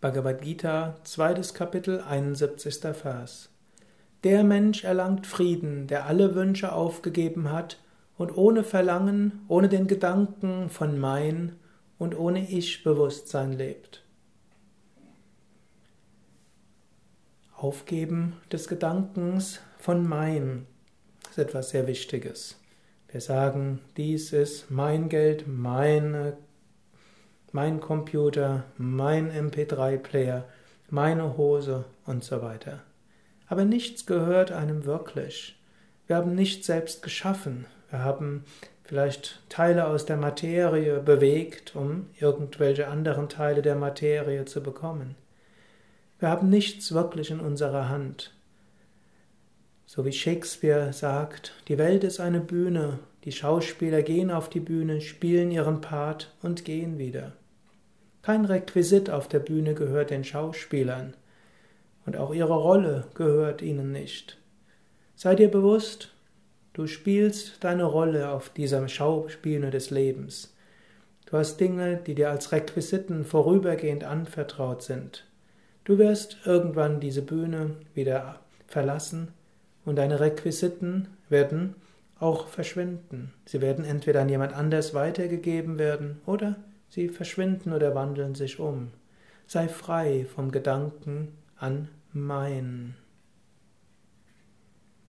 Bhagavad Gita, zweites Kapitel, 71. Vers. Der Mensch erlangt Frieden, der alle Wünsche aufgegeben hat und ohne Verlangen, ohne den Gedanken von mein und ohne Ich-Bewusstsein lebt. Aufgeben des Gedankens von mein ist etwas sehr Wichtiges. Wir sagen, dies ist mein Geld, meine mein Computer, mein MP3-Player, meine Hose und so weiter. Aber nichts gehört einem wirklich. Wir haben nichts selbst geschaffen. Wir haben vielleicht Teile aus der Materie bewegt, um irgendwelche anderen Teile der Materie zu bekommen. Wir haben nichts wirklich in unserer Hand. So wie Shakespeare sagt, die Welt ist eine Bühne, die Schauspieler gehen auf die Bühne, spielen ihren Part und gehen wieder. Kein Requisit auf der Bühne gehört den Schauspielern und auch ihre Rolle gehört ihnen nicht. Sei dir bewusst, du spielst deine Rolle auf dieser Schauspiele des Lebens. Du hast Dinge, die dir als Requisiten vorübergehend anvertraut sind. Du wirst irgendwann diese Bühne wieder verlassen und deine Requisiten werden auch verschwinden. Sie werden entweder an jemand anders weitergegeben werden oder Sie verschwinden oder wandeln sich um. Sei frei vom Gedanken an mein.